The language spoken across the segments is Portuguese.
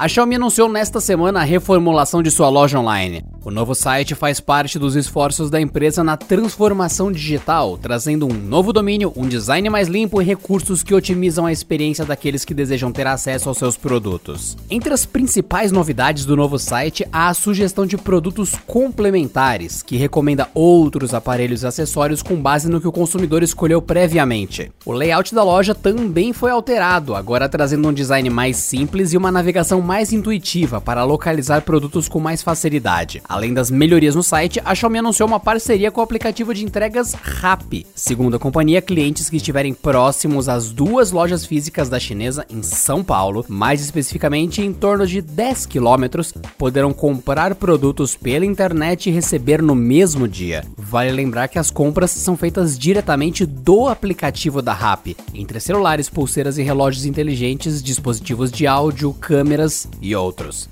A Xiaomi anunciou nesta semana a reformulação de sua loja online. O novo site faz parte dos esforços da empresa na transformação digital, trazendo um novo domínio, um design mais limpo e recursos que otimizam a experiência daqueles que desejam ter acesso aos seus produtos. Entre as principais novidades do novo site há a sugestão de produtos complementares, que recomenda outros aparelhos e acessórios com base no que o consumidor escolheu previamente. O layout da loja também foi alterado, agora trazendo um design mais simples e uma navegação mais intuitiva para localizar produtos com mais facilidade. Além das melhorias no site, a Xiaomi anunciou uma parceria com o aplicativo de entregas Rappi. Segundo a companhia, clientes que estiverem próximos às duas lojas físicas da chinesa em São Paulo, mais especificamente em torno de 10 quilômetros, poderão comprar produtos pela internet e receber no mesmo dia. Vale lembrar que as compras são feitas diretamente do aplicativo da Rappi, entre celulares, pulseiras e relógios inteligentes, dispositivos de áudio, câmeras e outros.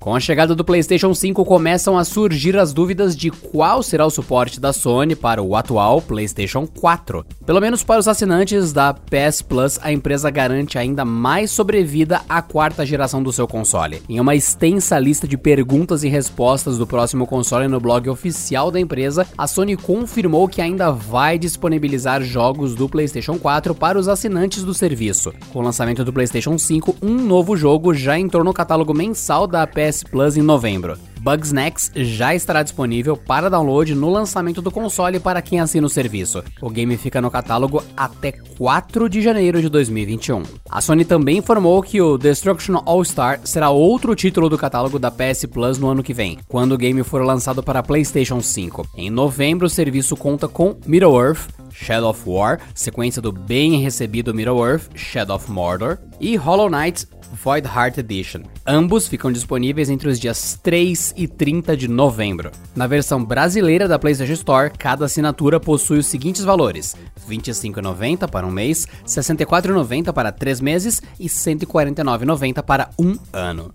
Com a chegada do PlayStation 5, começam a surgir as dúvidas de qual será o suporte da Sony para o atual PlayStation 4. Pelo menos para os assinantes da PS Plus, a empresa garante ainda mais sobrevida à quarta geração do seu console. Em uma extensa lista de perguntas e respostas do próximo console no blog oficial da empresa, a Sony confirmou que ainda vai disponibilizar jogos do PlayStation 4 para os assinantes do serviço. Com o lançamento do PlayStation 5, um novo jogo já entrou no catálogo mensal da PS PS Plus em novembro. Bugsnax já estará disponível para download no lançamento do console para quem assina o serviço. O game fica no catálogo até 4 de janeiro de 2021. A Sony também informou que o Destruction All Star será outro título do catálogo da PS Plus no ano que vem, quando o game for lançado para PlayStation 5. Em novembro, o serviço conta com Middle-earth, Shadow of War, sequência do bem recebido Middle-earth, Shadow of Mordor, e Hollow Knight Void Heart Edition. Ambos ficam disponíveis entre os dias 3 e 30 de novembro. Na versão brasileira da PlayStation Store, cada assinatura possui os seguintes valores: R$ 25,90 para um mês, R$ 64,90 para três meses e R$ 149,90 para um ano.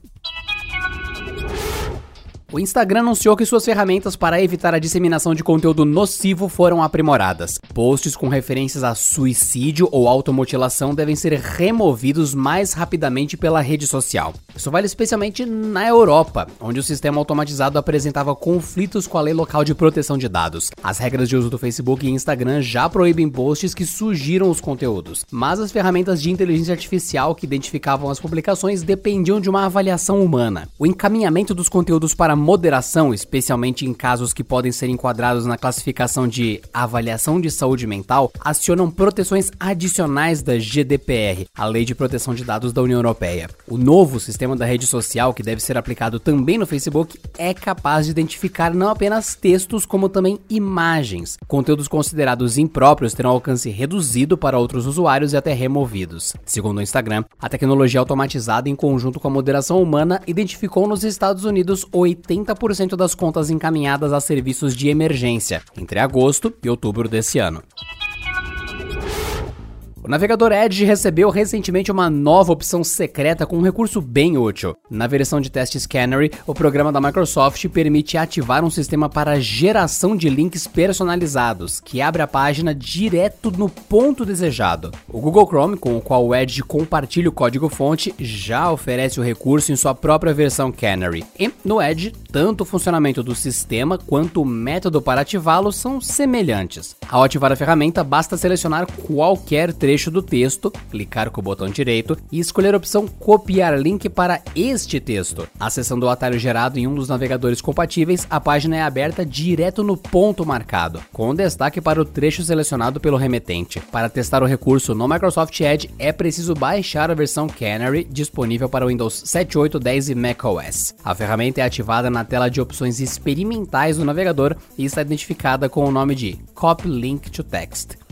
O Instagram anunciou que suas ferramentas para evitar a disseminação de conteúdo nocivo foram aprimoradas. Posts com referências a suicídio ou automutilação devem ser removidos mais rapidamente pela rede social. Isso vale especialmente na Europa, onde o sistema automatizado apresentava conflitos com a lei local de proteção de dados. As regras de uso do Facebook e Instagram já proíbem posts que sugiram os conteúdos, mas as ferramentas de inteligência artificial que identificavam as publicações dependiam de uma avaliação humana. O encaminhamento dos conteúdos para moderação, especialmente em casos que podem ser enquadrados na classificação de avaliação de saúde mental, acionam proteções adicionais da GDPR, a Lei de Proteção de Dados da União Europeia. O novo sistema da rede social, que deve ser aplicado também no Facebook, é capaz de identificar não apenas textos, como também imagens. Conteúdos considerados impróprios terão alcance reduzido para outros usuários e até removidos. Segundo o Instagram, a tecnologia automatizada em conjunto com a moderação humana identificou nos Estados Unidos 80 80% das contas encaminhadas a serviços de emergência entre agosto e outubro desse ano. O navegador Edge recebeu recentemente uma nova opção secreta com um recurso bem útil. Na versão de teste Canary, o programa da Microsoft permite ativar um sistema para geração de links personalizados, que abre a página direto no ponto desejado. O Google Chrome, com o qual o Edge compartilha o código-fonte, já oferece o recurso em sua própria versão Canary. E no Edge, tanto o funcionamento do sistema quanto o método para ativá-lo são semelhantes. Ao ativar a ferramenta, basta selecionar qualquer trecho trecho do texto, clicar com o botão direito e escolher a opção Copiar link para este texto. Acessando o atalho gerado em um dos navegadores compatíveis, a página é aberta direto no ponto marcado, com destaque para o trecho selecionado pelo remetente. Para testar o recurso no Microsoft Edge, é preciso baixar a versão Canary disponível para Windows 7, 8, 10 e macOS. A ferramenta é ativada na tela de opções experimentais do navegador e está identificada com o nome de Copy Link to Text.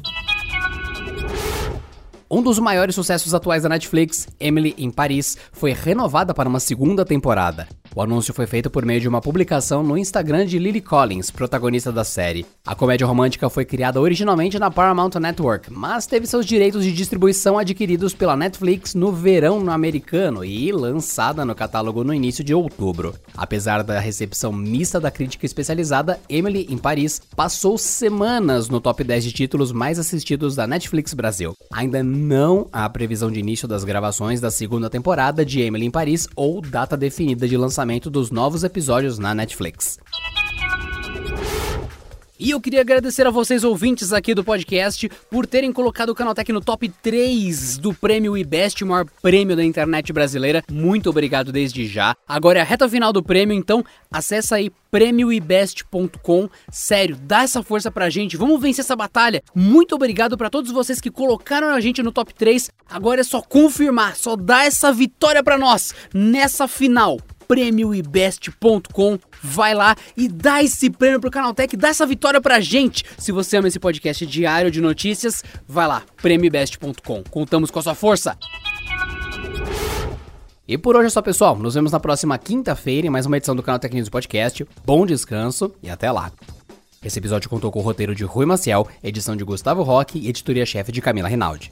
Um dos maiores sucessos atuais da Netflix, Emily em Paris, foi renovada para uma segunda temporada. O anúncio foi feito por meio de uma publicação no Instagram de Lily Collins, protagonista da série. A comédia romântica foi criada originalmente na Paramount Network, mas teve seus direitos de distribuição adquiridos pela Netflix no verão americano e lançada no catálogo no início de outubro. Apesar da recepção mista da crítica especializada, Emily em Paris passou semanas no top 10 de títulos mais assistidos da Netflix Brasil. Ainda não há previsão de início das gravações da segunda temporada de Emily em Paris ou data definida de lançamento dos novos episódios na Netflix. E eu queria agradecer a vocês ouvintes aqui do podcast por terem colocado o Canaltech no top 3 do prêmio IBEST, o maior prêmio da internet brasileira. Muito obrigado desde já. Agora é a reta final do prêmio, então acessa aí prêmioibest.com. Sério, dá essa força pra gente. Vamos vencer essa batalha. Muito obrigado para todos vocês que colocaram a gente no top 3. Agora é só confirmar, só dar essa vitória para nós nessa final prêmioibest.com. Vai lá e dá esse prêmio pro Canaltech, dá essa vitória pra gente. Se você ama esse podcast diário de notícias, vai lá, prêmioibest.com. Contamos com a sua força. E por hoje é só, pessoal. Nos vemos na próxima quinta-feira em mais uma edição do Canal Tech News Podcast. Bom descanso e até lá. Esse episódio contou com o roteiro de Rui Maciel, edição de Gustavo Roque e editoria-chefe de Camila Rinaldi.